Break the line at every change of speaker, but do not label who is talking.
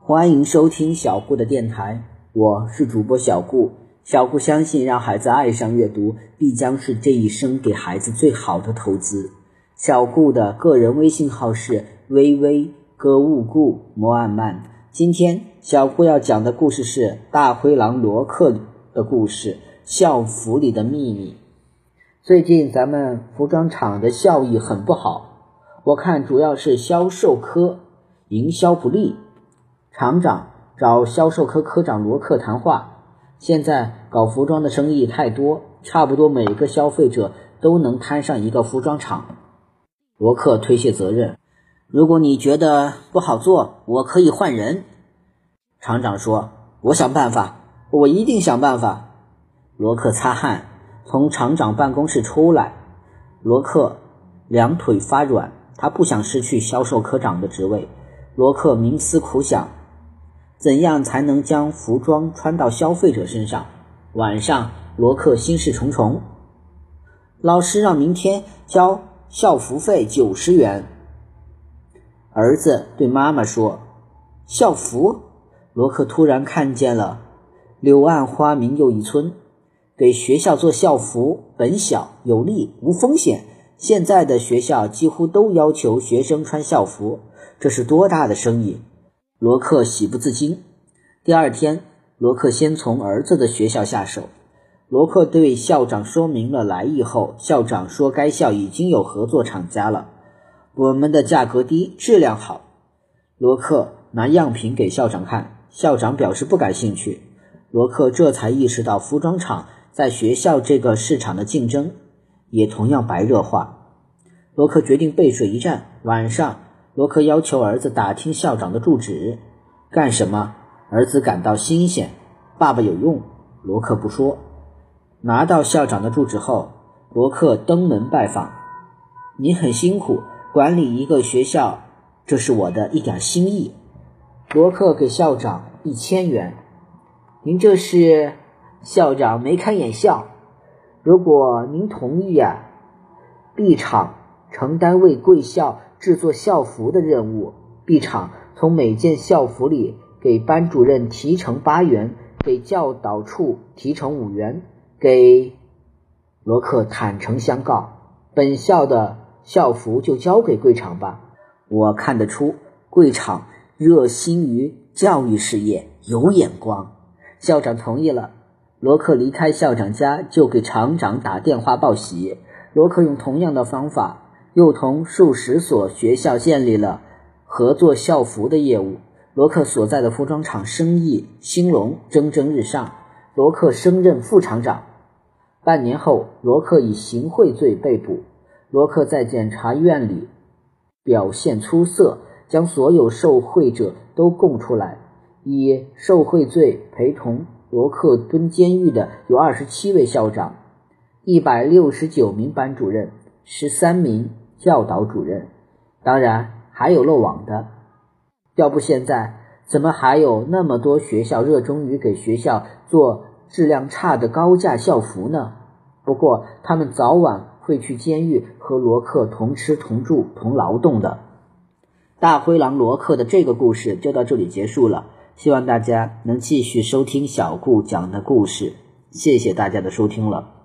欢迎收听小顾的电台，我是主播小顾。小顾相信，让孩子爱上阅读，必将是这一生给孩子最好的投资。小顾的个人微信号是微微歌勿顾摩安曼。今天小顾要讲的故事是大灰狼罗克的故事，校服里的秘密。最近咱们服装厂的效益很不好，我看主要是销售科营销不利。厂长找销售科科长罗克谈话，现在搞服装的生意太多，差不多每个消费者都能摊上一个服装厂。罗克推卸责任，如果你觉得不好做，我可以换人。厂长说：“我想办法，我一定想办法。”罗克擦汗。从厂长办公室出来，罗克两腿发软，他不想失去销售科长的职位。罗克冥思苦想，怎样才能将服装穿到消费者身上？晚上，罗克心事重重。老师让明天交校服费九十元。儿子对妈妈说：“校服。”罗克突然看见了“柳暗花明又一村”。给学校做校服，本小有利无风险。现在的学校几乎都要求学生穿校服，这是多大的生意！罗克喜不自禁。第二天，罗克先从儿子的学校下手。罗克对校长说明了来意后，校长说该校已经有合作厂家了，我们的价格低，质量好。罗克拿样品给校长看，校长表示不感兴趣。罗克这才意识到服装厂。在学校这个市场的竞争也同样白热化。罗克决定背水一战。晚上，罗克要求儿子打听校长的住址。干什么？儿子感到新鲜。爸爸有用。罗克不说。拿到校长的住址后，罗克登门拜访。你很辛苦，管理一个学校，这是我的一点心意。罗克给校长一千元。您这是？校长眉开眼笑。如果您同意啊，B 厂承担为贵校制作校服的任务。B 厂从每件校服里给班主任提成八元，给教导处提成五元。给罗克坦诚相告，本校的校服就交给贵厂吧。我看得出贵厂热心于教育事业，有眼光。校长同意了。罗克离开校长家，就给厂长打电话报喜。罗克用同样的方法，又同数十所学校建立了合作校服的业务。罗克所在的服装厂生意兴隆，蒸蒸日上。罗克升任副厂长。半年后，罗克以行贿罪被捕。罗克在检察院里表现出色，将所有受贿者都供出来，以受贿罪陪同。罗克蹲监狱的有二十七位校长，一百六十九名班主任，十三名教导主任，当然还有漏网的。要不现在怎么还有那么多学校热衷于给学校做质量差的高价校服呢？不过他们早晚会去监狱和罗克同吃同住同劳动的。大灰狼罗克的这个故事就到这里结束了。希望大家能继续收听小顾讲的故事，谢谢大家的收听了。